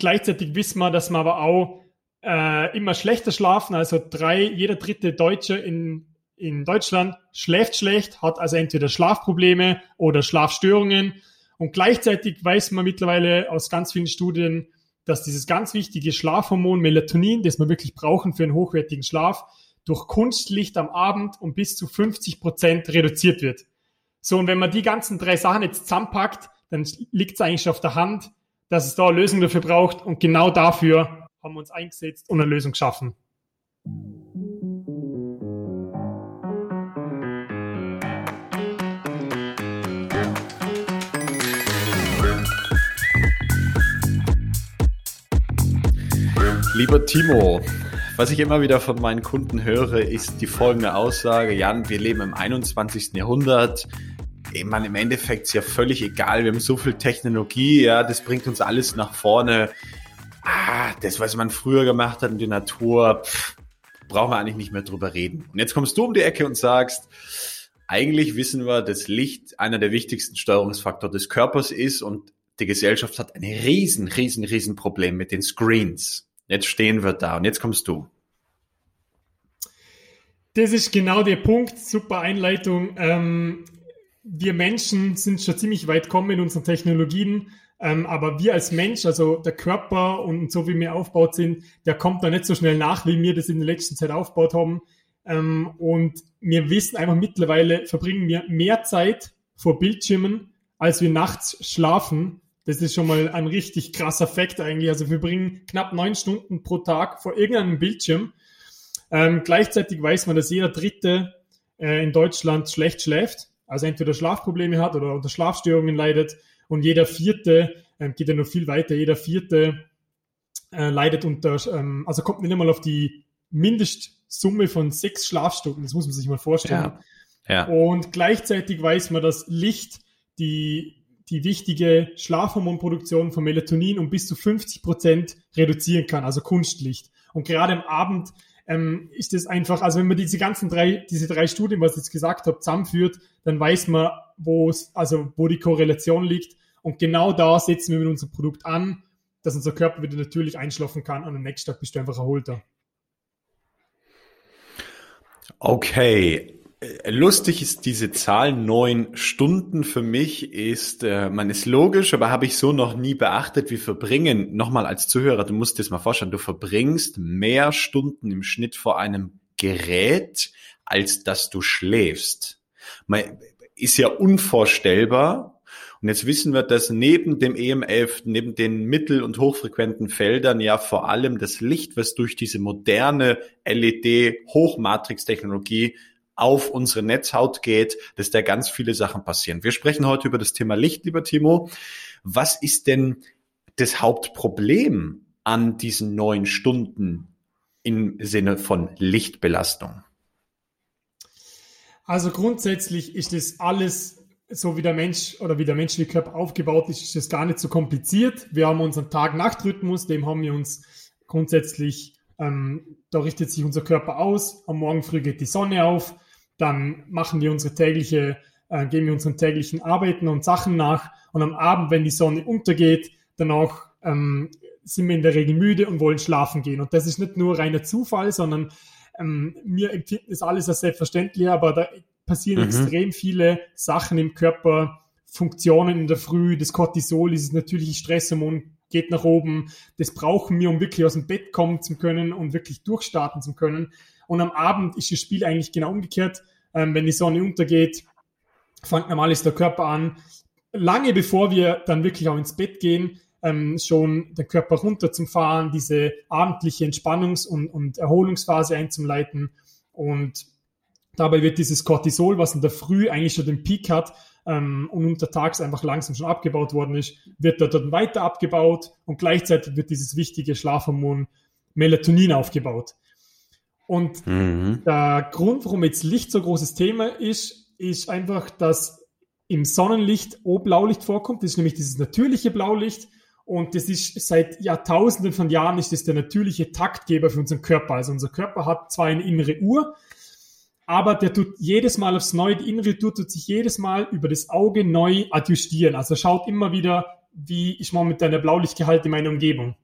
gleichzeitig wissen wir, dass wir aber auch äh, immer schlechter schlafen. Also drei, jeder dritte Deutsche in, in Deutschland schläft schlecht, hat also entweder Schlafprobleme oder Schlafstörungen. Und gleichzeitig weiß man mittlerweile aus ganz vielen Studien, dass dieses ganz wichtige Schlafhormon Melatonin, das wir wirklich brauchen für einen hochwertigen Schlaf, durch Kunstlicht am Abend um bis zu 50 Prozent reduziert wird. So, und wenn man die ganzen drei Sachen jetzt zusammenpackt, dann liegt es eigentlich schon auf der Hand, dass es da eine Lösung dafür braucht. Und genau dafür haben wir uns eingesetzt und eine Lösung geschaffen. Lieber Timo, was ich immer wieder von meinen Kunden höre, ist die folgende Aussage, Jan, wir leben im 21. Jahrhundert. Meine, im Endeffekt ist ja völlig egal, wir haben so viel Technologie, ja, das bringt uns alles nach vorne. Ah, das, was man früher gemacht hat in der Natur, pff, brauchen wir eigentlich nicht mehr drüber reden. Und jetzt kommst du um die Ecke und sagst, eigentlich wissen wir, dass Licht einer der wichtigsten Steuerungsfaktoren des Körpers ist und die Gesellschaft hat ein riesen, riesen, riesen Problem mit den Screens. Jetzt stehen wir da und jetzt kommst du. Das ist genau der Punkt. Super Einleitung. Ähm, wir Menschen sind schon ziemlich weit gekommen in unseren Technologien, ähm, aber wir als Mensch, also der Körper und so wie wir aufgebaut sind, der kommt da nicht so schnell nach, wie wir das in der letzten Zeit aufgebaut haben. Ähm, und wir wissen einfach mittlerweile, verbringen wir mehr Zeit vor Bildschirmen, als wir nachts schlafen. Das ist schon mal ein richtig krasser Fakt eigentlich. Also wir bringen knapp neun Stunden pro Tag vor irgendeinem Bildschirm. Ähm, gleichzeitig weiß man, dass jeder Dritte äh, in Deutschland schlecht schläft, also entweder Schlafprobleme hat oder unter Schlafstörungen leidet. Und jeder Vierte, ähm, geht ja noch viel weiter, jeder Vierte äh, leidet unter, ähm, also kommt nicht einmal auf die Mindestsumme von sechs Schlafstunden. Das muss man sich mal vorstellen. Ja. Ja. Und gleichzeitig weiß man, dass Licht die die wichtige Schlafhormonproduktion von Melatonin um bis zu 50 Prozent reduzieren kann, also Kunstlicht. Und gerade am Abend ähm, ist es einfach, also wenn man diese ganzen drei, diese drei Studien, was ich jetzt gesagt habe, zusammenführt, dann weiß man, wo also wo die Korrelation liegt. Und genau da setzen wir mit unserem Produkt an, dass unser Körper wieder natürlich einschlafen kann und am nächsten Tag bist du einfach erholter. Okay, lustig ist diese Zahl neun Stunden für mich ist, äh, man ist logisch, aber habe ich so noch nie beachtet. Wir verbringen, nochmal als Zuhörer, du musst dir das mal vorstellen, du verbringst mehr Stunden im Schnitt vor einem Gerät, als dass du schläfst. Man, ist ja unvorstellbar. Und jetzt wissen wir, dass neben dem EMF, neben den mittel- und hochfrequenten Feldern ja vor allem das Licht, was durch diese moderne LED-Hochmatrix-Technologie auf unsere Netzhaut geht, dass da ganz viele Sachen passieren. Wir sprechen heute über das Thema Licht, lieber Timo. Was ist denn das Hauptproblem an diesen neun Stunden im Sinne von Lichtbelastung? Also grundsätzlich ist das alles so wie der Mensch oder wie der menschliche Körper aufgebaut ist, ist das gar nicht so kompliziert. Wir haben unseren Tag-Nacht-Rhythmus, dem haben wir uns grundsätzlich, ähm, da richtet sich unser Körper aus. Am Morgen früh geht die Sonne auf, dann machen wir unsere tägliche, äh, gehen wir unseren täglichen Arbeiten und Sachen nach und am Abend, wenn die Sonne untergeht, danach ähm, sind wir in der Regel müde und wollen schlafen gehen. Und das ist nicht nur reiner Zufall, sondern ähm, wir empfinden das alles als selbstverständlich, aber da passieren mhm. extrem viele Sachen im Körper, Funktionen in der Früh, das Cortisol, dieses natürliche Stresshormon geht nach oben. Das brauchen wir, um wirklich aus dem Bett kommen zu können und wirklich durchstarten zu können. Und am Abend ist das Spiel eigentlich genau umgekehrt. Ähm, wenn die Sonne untergeht, fängt normales der Körper an, lange bevor wir dann wirklich auch ins Bett gehen, ähm, schon den Körper runter zum Fahren, diese abendliche Entspannungs- und, und Erholungsphase einzuleiten. Und dabei wird dieses Cortisol, was in der Früh eigentlich schon den Peak hat ähm, und untertags einfach langsam schon abgebaut worden ist, wird dort weiter abgebaut und gleichzeitig wird dieses wichtige Schlafhormon Melatonin aufgebaut. Und mhm. der Grund, warum jetzt Licht so ein großes Thema ist, ist einfach, dass im Sonnenlicht auch Blaulicht vorkommt. Das ist nämlich dieses natürliche Blaulicht. Und das ist seit Jahrtausenden von Jahren ist das der natürliche Taktgeber für unseren Körper. Also unser Körper hat zwar eine innere Uhr, aber der tut jedes Mal aufs Neue, die innere Uhr tut sich jedes Mal über das Auge neu adjustieren. Also schaut immer wieder, wie ich momentan der Blaulichtgehalt in meiner Umgebung.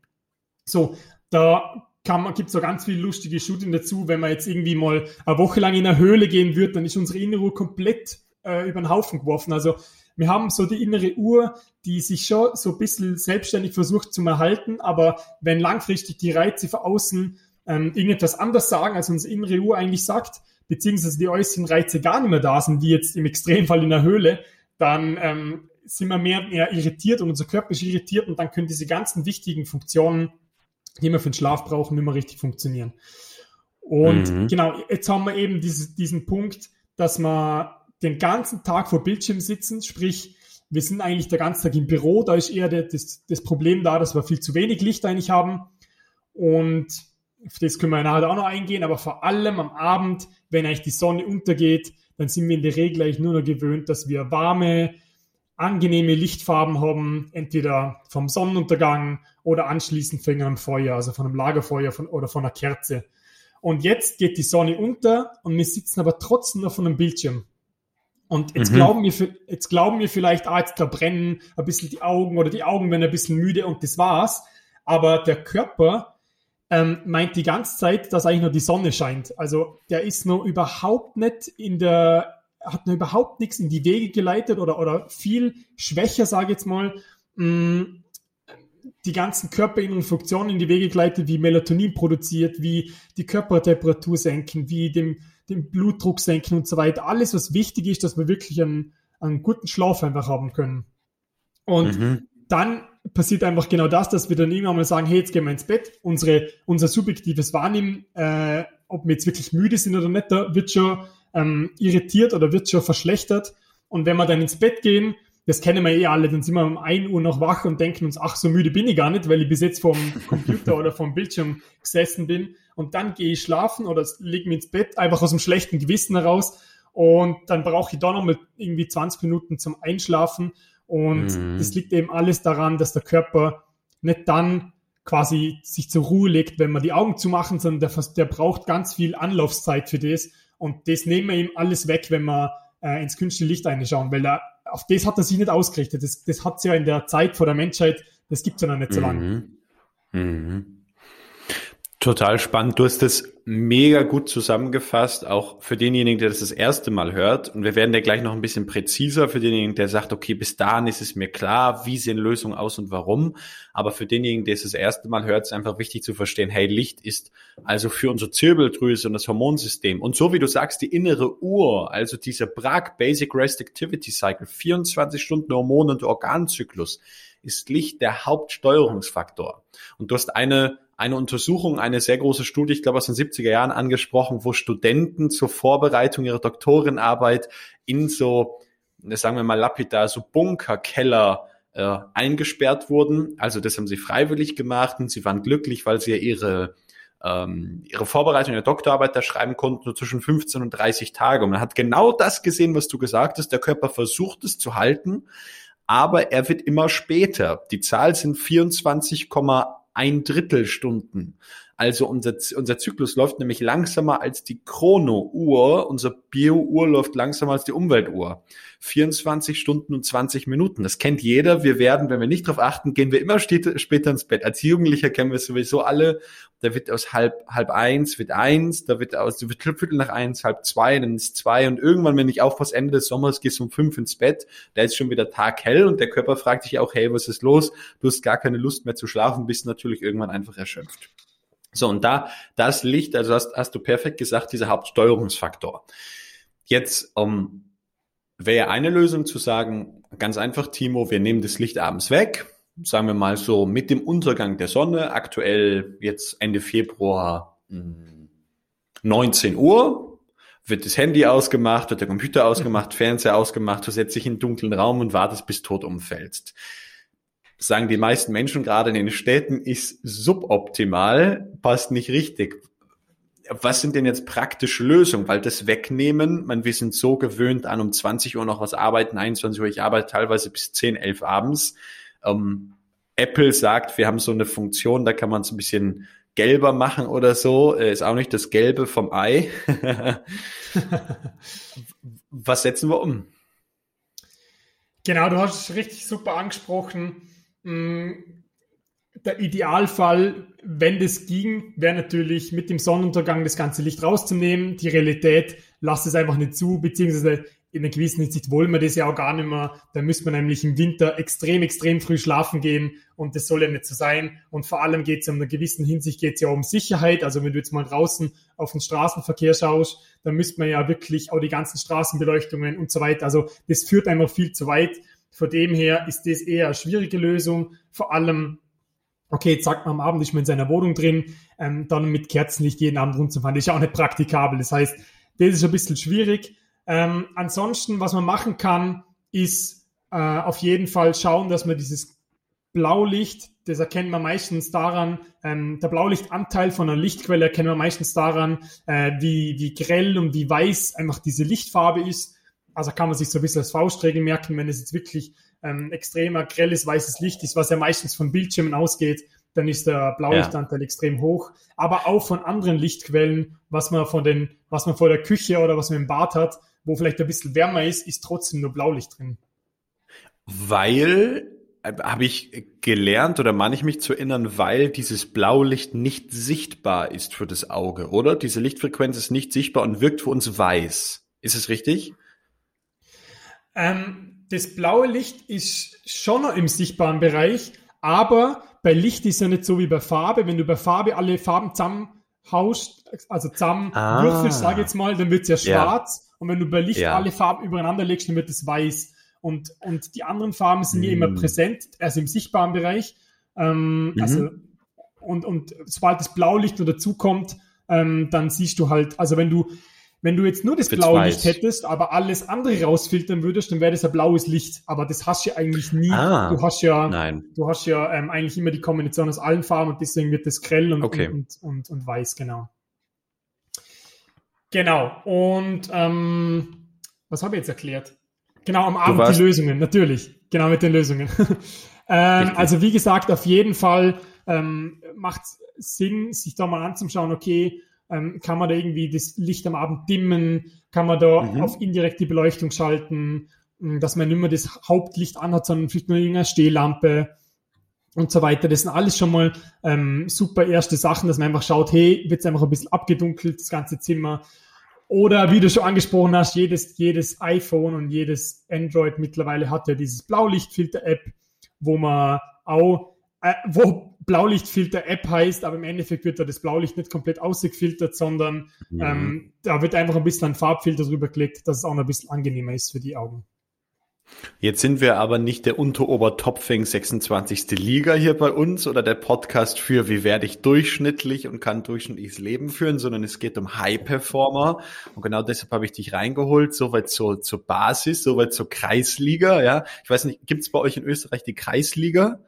So, da gibt es so ganz viele lustige Studien dazu. Wenn man jetzt irgendwie mal eine Woche lang in eine Höhle gehen würde, dann ist unsere innere Uhr komplett äh, über den Haufen geworfen. Also wir haben so die innere Uhr, die sich schon so ein bisschen selbstständig versucht zu erhalten, aber wenn langfristig die Reize von außen ähm, irgendetwas anders sagen, als unsere innere Uhr eigentlich sagt, beziehungsweise die äußeren Reize gar nicht mehr da sind, wie jetzt im Extremfall in der Höhle, dann ähm, sind wir mehr, mehr irritiert und unser Körper ist irritiert und dann können diese ganzen wichtigen Funktionen, die wir für den Schlaf brauchen, nicht mehr richtig funktionieren. Und mhm. genau, jetzt haben wir eben dieses, diesen Punkt, dass wir den ganzen Tag vor Bildschirm sitzen, sprich, wir sind eigentlich der ganze Tag im Büro, da ist eher das, das Problem da, dass wir viel zu wenig Licht eigentlich haben. Und auf das können wir nachher auch noch eingehen, aber vor allem am Abend, wenn eigentlich die Sonne untergeht, dann sind wir in der Regel eigentlich nur noch gewöhnt, dass wir warme, angenehme Lichtfarben haben, entweder vom Sonnenuntergang oder anschließend von einem Feuer, also von einem Lagerfeuer von, oder von einer Kerze. Und jetzt geht die Sonne unter und wir sitzen aber trotzdem noch von einem Bildschirm. Und jetzt, mhm. glauben wir, jetzt glauben wir vielleicht, ah, jetzt da brennen ein bisschen die Augen oder die Augen werden ein bisschen müde und das war's. Aber der Körper ähm, meint die ganze Zeit, dass eigentlich nur die Sonne scheint. Also der ist noch überhaupt nicht in der, hat noch überhaupt nichts in die Wege geleitet oder, oder viel schwächer, sage ich jetzt mal, mh, mm, die ganzen körperinneren Funktionen in die Wege geleitet, wie Melatonin produziert, wie die Körpertemperatur senken, wie dem den Blutdruck senken und so weiter. Alles, was wichtig ist, dass wir wirklich einen, einen guten Schlaf einfach haben können. Und mhm. dann passiert einfach genau das, dass wir dann irgendwann mal sagen, hey, jetzt gehen wir ins Bett. Unsere, unser subjektives Wahrnehmen, äh, ob wir jetzt wirklich müde sind oder nicht, da wird schon ähm, irritiert oder wird schon verschlechtert. Und wenn wir dann ins Bett gehen, das kennen wir eh alle, dann sind wir um 1 Uhr noch wach und denken uns, ach, so müde bin ich gar nicht, weil ich bis jetzt vom Computer oder vom Bildschirm gesessen bin. Und dann gehe ich schlafen oder lege mich ins Bett, einfach aus dem schlechten Gewissen heraus. Und dann brauche ich da noch mal irgendwie 20 Minuten zum Einschlafen. Und mhm. das liegt eben alles daran, dass der Körper nicht dann quasi sich zur Ruhe legt, wenn man die Augen zumachen, sondern der, der braucht ganz viel Anlaufzeit für das. Und das nehmen wir ihm alles weg, wenn wir äh, ins künstliche Licht einschauen, weil er auf das hat er sich nicht ausgerichtet. Das, das hat es ja in der Zeit vor der Menschheit, das gibt es ja noch nicht so lange. Mhm. Total spannend. Du hast das mega gut zusammengefasst, auch für denjenigen, der das das erste Mal hört. Und wir werden ja gleich noch ein bisschen präziser für denjenigen, der sagt, okay, bis dahin ist es mir klar, wie sehen Lösungen aus und warum. Aber für denjenigen, der es das erste Mal hört, ist einfach wichtig zu verstehen, hey, Licht ist also für unsere Zirbeldrüse und das Hormonsystem. Und so wie du sagst, die innere Uhr, also dieser BRAC, Basic Rest Activity Cycle, 24 Stunden Hormon- und Organzyklus, ist Licht der Hauptsteuerungsfaktor. Und du hast eine eine Untersuchung, eine sehr große Studie, ich glaube aus den 70er Jahren angesprochen, wo Studenten zur Vorbereitung ihrer Doktorenarbeit in so, sagen wir mal lapidar, so Bunkerkeller äh, eingesperrt wurden. Also das haben sie freiwillig gemacht und sie waren glücklich, weil sie ja ihre ähm, ihre Vorbereitung der Doktorarbeit da schreiben konnten, nur zwischen 15 und 30 Tage. Und man hat genau das gesehen, was du gesagt hast. Der Körper versucht es zu halten, aber er wird immer später. Die Zahl sind 24,8 ein Drittel Stunden. Also unser, unser Zyklus läuft nämlich langsamer als die Chrono-Uhr. Unser Bio-Uhr läuft langsamer als die Umweltuhr. 24 Stunden und 20 Minuten. Das kennt jeder. Wir werden, wenn wir nicht darauf achten, gehen wir immer später ins Bett. Als Jugendlicher kennen wir sowieso alle. Da wird aus halb, halb eins, wird eins, da wird aus, da wird Viertel nach eins, halb zwei, dann ist zwei und irgendwann, wenn ich aufpasse, Ende des Sommers gehst du um fünf ins Bett, da ist schon wieder Tag hell und der Körper fragt sich auch, hey, was ist los? Du hast gar keine Lust mehr zu schlafen, bist natürlich irgendwann einfach erschöpft. So, und da, das Licht, also hast, hast du perfekt gesagt, dieser Hauptsteuerungsfaktor. Jetzt um, wäre eine Lösung zu sagen, ganz einfach, Timo, wir nehmen das Licht abends weg, sagen wir mal so mit dem Untergang der Sonne, aktuell jetzt Ende Februar 19 hm, Uhr, wird das Handy ausgemacht, wird der Computer ausgemacht, Fernseher ausgemacht, du setzt dich in einen dunklen Raum und wartest, bis tot umfällst sagen die meisten Menschen gerade in den Städten, ist suboptimal, passt nicht richtig. Was sind denn jetzt praktische Lösungen? Weil das Wegnehmen, man, wir sind so gewöhnt an um 20 Uhr noch was arbeiten, 21 Uhr, ich arbeite teilweise bis 10, 11 abends. Ähm, Apple sagt, wir haben so eine Funktion, da kann man es ein bisschen gelber machen oder so, äh, ist auch nicht das Gelbe vom Ei. was setzen wir um? Genau, du hast es richtig super angesprochen. Mm, der Idealfall, wenn das ging, wäre natürlich mit dem Sonnenuntergang das ganze Licht rauszunehmen. Die Realität lasst es einfach nicht zu, beziehungsweise in einer gewissen Hinsicht wollen wir das ja auch gar nicht mehr. Da müsste man nämlich im Winter extrem, extrem früh schlafen gehen und das soll ja nicht so sein. Und vor allem geht es in einer gewissen Hinsicht geht es ja um Sicherheit. Also wenn du jetzt mal draußen auf den Straßenverkehr schaust, dann müsste man ja wirklich auch die ganzen Straßenbeleuchtungen und so weiter. Also das führt einfach viel zu weit. Von dem her ist das eher eine schwierige Lösung. Vor allem, okay, jetzt sagt man am Abend ist man in seiner Wohnung drin, ähm, dann mit Kerzenlicht jeden Abend rumzufahren. Ist ja auch nicht praktikabel. Das heißt, das ist ein bisschen schwierig. Ähm, ansonsten, was man machen kann, ist äh, auf jeden Fall schauen, dass man dieses Blaulicht, das erkennen wir meistens daran, ähm, der Blaulichtanteil von einer Lichtquelle erkennen wir meistens daran, äh, wie, wie grell und wie weiß einfach diese Lichtfarbe ist. Also kann man sich so ein bisschen als Faustregel merken, wenn es jetzt wirklich ähm, extremer grelles weißes Licht ist, was ja meistens von Bildschirmen ausgeht, dann ist der Blaulichtanteil ja. extrem hoch. Aber auch von anderen Lichtquellen, was man von den, was man vor der Küche oder was man im Bad hat, wo vielleicht ein bisschen wärmer ist, ist trotzdem nur Blaulicht drin. Weil, äh, habe ich gelernt oder meine ich mich zu erinnern, weil dieses Blaulicht nicht sichtbar ist für das Auge, oder? Diese Lichtfrequenz ist nicht sichtbar und wirkt für uns weiß. Ist es richtig? Ähm, das blaue Licht ist schon noch im sichtbaren Bereich, aber bei Licht ist ja nicht so wie bei Farbe. Wenn du bei Farbe alle Farben zusammenhaust, also zusammen ah. würfelst, sage ich jetzt mal, dann wird es ja schwarz. Ja. Und wenn du bei Licht ja. alle Farben übereinander legst, dann wird es weiß. Und, und die anderen Farben sind ja immer mm. präsent, also im sichtbaren Bereich. Ähm, mhm. Also, und, und sobald das Blaulicht nur dazukommt, ähm, dann siehst du halt, also wenn du, wenn du jetzt nur das Blaulicht hättest, aber alles andere rausfiltern würdest, dann wäre das ein blaues Licht. Aber das hast du ja eigentlich nie. Ah, du hast ja, nein. du hast ja ähm, eigentlich immer die Kombination aus allen Farben und deswegen wird das grell und, okay. und, und, und, weiß, genau. Genau. Und ähm, was habe ich jetzt erklärt? Genau, am Abend die Lösungen, natürlich. Genau mit den Lösungen. ähm, also wie gesagt, auf jeden Fall ähm, macht Sinn, sich da mal anzuschauen, okay, ähm, kann man da irgendwie das Licht am Abend dimmen, kann man da mhm. auf indirekte Beleuchtung schalten, hm, dass man nicht mehr das Hauptlicht anhat, sondern vielleicht nur irgendeine Stehlampe und so weiter. Das sind alles schon mal ähm, super erste Sachen, dass man einfach schaut, hey, wird es einfach ein bisschen abgedunkelt, das ganze Zimmer. Oder wie du schon angesprochen hast, jedes, jedes iPhone und jedes Android mittlerweile hat ja dieses Blaulichtfilter-App, wo man auch, äh, wo Blaulichtfilter-App heißt, aber im Endeffekt wird da das Blaulicht nicht komplett ausgefiltert, sondern mhm. ähm, da wird einfach ein bisschen ein Farbfilter drüber gelegt, dass es auch noch ein bisschen angenehmer ist für die Augen. Jetzt sind wir aber nicht der Unterobertopfing 26. Liga hier bei uns oder der Podcast für wie werde ich durchschnittlich und kann durchschnittliches Leben führen, sondern es geht um High Performer und genau deshalb habe ich dich reingeholt, soweit zur, zur Basis, soweit zur Kreisliga, ja. Ich weiß nicht, gibt es bei euch in Österreich die Kreisliga?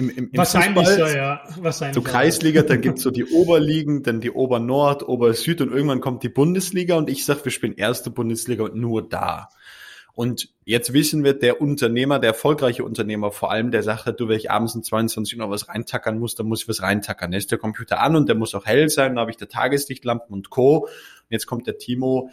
Im, im, im Wahrscheinlich, Fußball, ja, Wahrscheinlich. So Kreisliga, dann gibt's so die Oberligen, dann die Obernord, Obersüd und irgendwann kommt die Bundesliga und ich sag, wir spielen erste Bundesliga und nur da. Und jetzt wissen wir, der Unternehmer, der erfolgreiche Unternehmer vor allem, der sagt, du, wenn ich abends um 22 Uhr was reintackern muss, dann muss ich was reintackern. Dann ist der Computer an und der muss auch hell sein, dann habe ich der Tageslichtlampen und Co. Und jetzt kommt der Timo.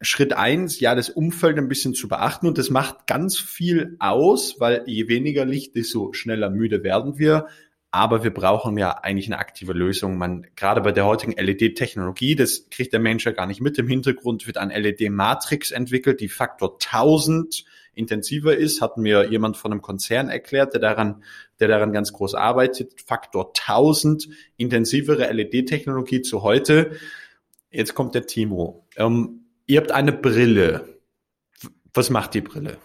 Schritt eins, ja, das Umfeld ein bisschen zu beachten und das macht ganz viel aus, weil je weniger Licht, desto schneller müde werden wir. Aber wir brauchen ja eigentlich eine aktive Lösung. Man, gerade bei der heutigen LED-Technologie, das kriegt der Mensch ja gar nicht mit. Im Hintergrund wird ein LED-Matrix entwickelt, die Faktor 1000 intensiver ist, hat mir jemand von einem Konzern erklärt, der daran, der daran ganz groß arbeitet. Faktor 1000 intensivere LED-Technologie zu heute. Jetzt kommt der Timo. Ähm, ihr habt eine Brille. Was macht die Brille?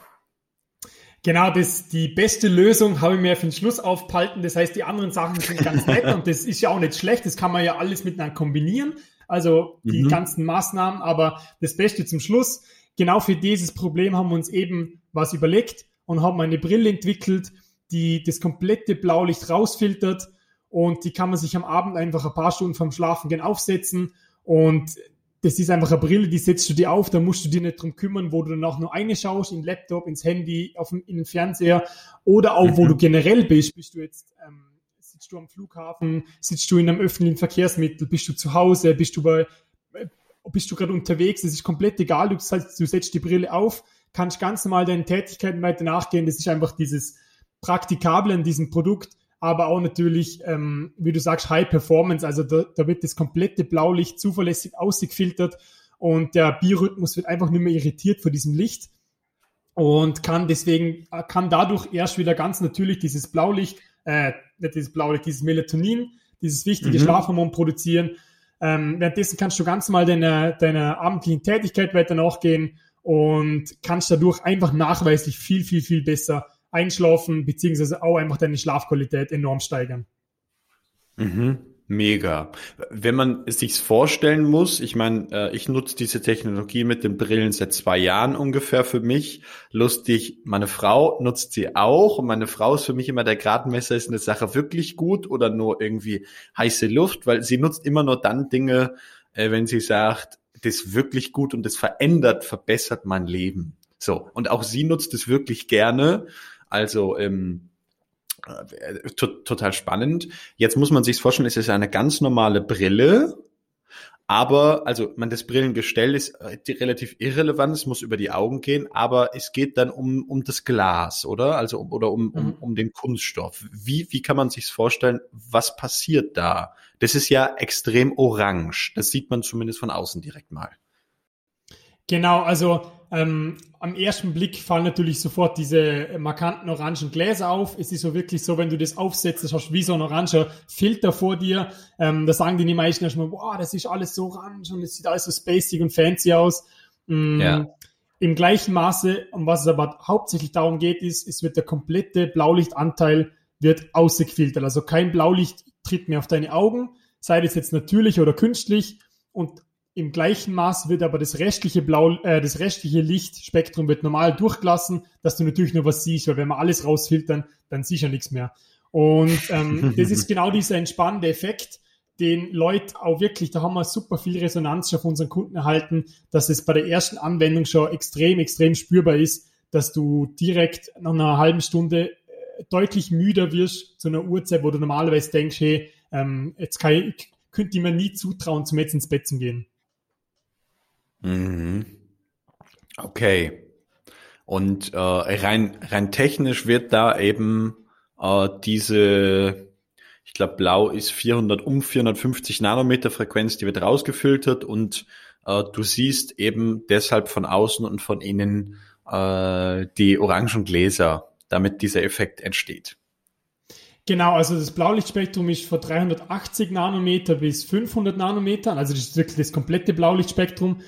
Genau, das, die beste Lösung habe ich mir für den Schluss aufpalten. Das heißt, die anderen Sachen sind ganz nett und das ist ja auch nicht schlecht. Das kann man ja alles miteinander kombinieren. Also die mhm. ganzen Maßnahmen. Aber das Beste zum Schluss. Genau für dieses Problem haben wir uns eben was überlegt und haben eine Brille entwickelt, die das komplette Blaulicht rausfiltert und die kann man sich am Abend einfach ein paar Stunden vom Schlafen gehen aufsetzen und das ist einfach eine Brille, die setzt du dir auf, da musst du dir nicht drum kümmern, wo du danach nur eine schaust, in den Laptop, ins Handy, auf den, in den Fernseher oder auch, mhm. wo du generell bist. Bist du jetzt, ähm, sitzt du am Flughafen, sitzt du in einem öffentlichen Verkehrsmittel, bist du zu Hause, bist du bei, äh, bist du gerade unterwegs, das ist komplett egal, du, du setzt die Brille auf, kannst ganz normal deinen Tätigkeiten weiter nachgehen, das ist einfach dieses Praktikable an diesem Produkt, aber auch natürlich, ähm, wie du sagst, High Performance. Also da, da wird das komplette Blaulicht zuverlässig ausgefiltert und der Biorhythmus wird einfach nicht mehr irritiert vor diesem Licht und kann deswegen, kann dadurch erst wieder ganz natürlich dieses Blaulicht, äh, nicht dieses Blaulicht, dieses Melatonin, dieses wichtige mhm. Schlafhormon produzieren. Ähm, währenddessen kannst du ganz mal deiner deiner abendlichen Tätigkeit weiter nachgehen und kannst dadurch einfach nachweislich viel, viel, viel besser einschlafen, beziehungsweise auch einfach deine Schlafqualität enorm steigern. Mhm. Mega. Wenn man es sich vorstellen muss, ich meine, äh, ich nutze diese Technologie mit den Brillen seit zwei Jahren ungefähr für mich. Lustig, meine Frau nutzt sie auch und meine Frau ist für mich immer der Gradmesser, ist eine Sache wirklich gut oder nur irgendwie heiße Luft, weil sie nutzt immer nur dann Dinge, äh, wenn sie sagt, das ist wirklich gut und das verändert, verbessert mein Leben. So. Und auch sie nutzt es wirklich gerne. Also, ähm, äh, total spannend. Jetzt muss man sich vorstellen, es ist eine ganz normale Brille, aber, also, man, das Brillengestell ist äh, relativ irrelevant, es muss über die Augen gehen, aber es geht dann um, um das Glas, oder? Also, oder um, um, mhm. um den Kunststoff. Wie, wie kann man sich's vorstellen? Was passiert da? Das ist ja extrem orange. Das sieht man zumindest von außen direkt mal. Genau, also ähm, am ersten Blick fallen natürlich sofort diese markanten orangen Gläser auf. Es ist so wirklich so, wenn du das aufsetzt, das hast du wie so ein oranger Filter vor dir. Ähm, da sagen die, meisten erstmal, boah, das ist alles so orange und es sieht alles so spacig und fancy aus. Ähm, ja. Im gleichen Maße, um was es aber hauptsächlich darum geht, ist, es wird der komplette Blaulichtanteil wird ausgefiltert. Also kein Blaulicht tritt mehr auf deine Augen, sei das jetzt natürlich oder künstlich. Und im gleichen Maß wird aber das restliche Blau, äh, das restliche Lichtspektrum wird normal durchgelassen, dass du natürlich nur was siehst, weil wenn wir alles rausfiltern, dann siehst du ja nichts mehr. Und ähm, das ist genau dieser entspannende Effekt, den Leute auch wirklich, da haben wir super viel Resonanz schon von unseren Kunden erhalten, dass es bei der ersten Anwendung schon extrem, extrem spürbar ist, dass du direkt nach einer halben Stunde äh, deutlich müder wirst zu einer Uhrzeit, wo du normalerweise denkst, hey, ähm, jetzt kann ich, könnte ich mir nie zutrauen, zum jetzt ins Bett zu gehen. Mhm. Okay. Und äh, rein, rein technisch wird da eben äh, diese, ich glaube, blau ist 400 um 450 Nanometer Frequenz, die wird rausgefiltert und äh, du siehst eben deshalb von außen und von innen äh, die orangen Gläser, damit dieser Effekt entsteht. Genau, also das Blaulichtspektrum ist von 380 Nanometer bis 500 Nanometer, also das ist wirklich das komplette Blaulichtspektrum.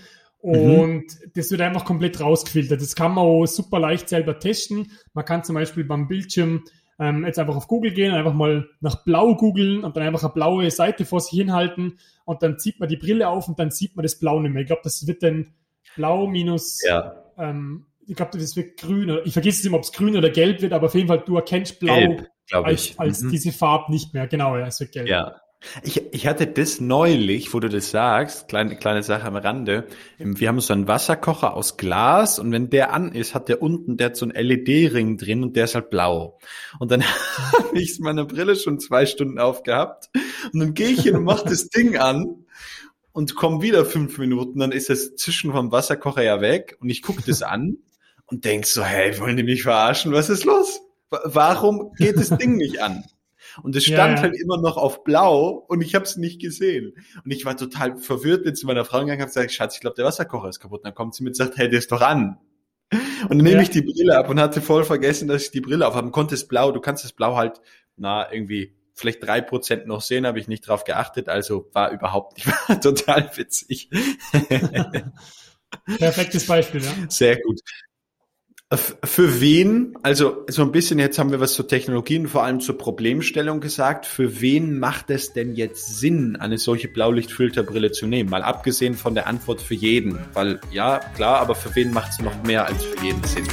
Mhm. Und mhm. das wird einfach komplett rausgefiltert. Das kann man auch super leicht selber testen. Man kann zum Beispiel beim Bildschirm ähm, jetzt einfach auf Google gehen, einfach mal nach Blau googeln und dann einfach eine blaue Seite vor sich hinhalten und dann zieht man die Brille auf und dann sieht man das Blau nicht mehr. Ich glaube, das wird dann Blau minus, ja. ähm, ich glaube, das wird grün. Ich vergesse es immer, ob es grün oder gelb wird, aber auf jeden Fall, du erkennst Blau gelb, als, als mhm. diese Farbe nicht mehr. Genau, ja, es wird gelb. Ja, ich, ich hatte das neulich, wo du das sagst, kleine, kleine Sache am Rande. Wir haben so einen Wasserkocher aus Glas und wenn der an ist, hat der unten, der hat so einen LED-Ring drin und der ist halt blau. Und dann habe ich meine Brille schon zwei Stunden aufgehabt und dann gehe ich hin und mache das Ding an und komme wieder fünf Minuten, dann ist das Zwischen vom Wasserkocher ja weg und ich gucke das an und denk so, hey, wollen die mich verarschen? Was ist los? Warum geht das Ding nicht an? Und es stand ja, halt immer noch auf blau und ich habe es nicht gesehen. Und ich war total verwirrt, bin zu meiner Frau gegangen und habe gesagt, Schatz, ich glaube, der Wasserkocher ist kaputt. Und dann kommt sie mit und sagt, hey, der ist doch an. Und dann nehme ja. ich die Brille ab und hatte voll vergessen, dass ich die Brille aufhaben konnte. Es blau, du kannst das Blau halt, na, irgendwie vielleicht drei Prozent noch sehen, habe ich nicht drauf geachtet, also war überhaupt nicht, war total witzig. Perfektes Beispiel, ja. Sehr gut. Für wen, also so ein bisschen jetzt haben wir was zur Technologien, vor allem zur Problemstellung gesagt, für wen macht es denn jetzt Sinn, eine solche Blaulichtfilterbrille zu nehmen? Mal abgesehen von der Antwort für jeden, weil ja, klar, aber für wen macht es noch mehr als für jeden Sinn?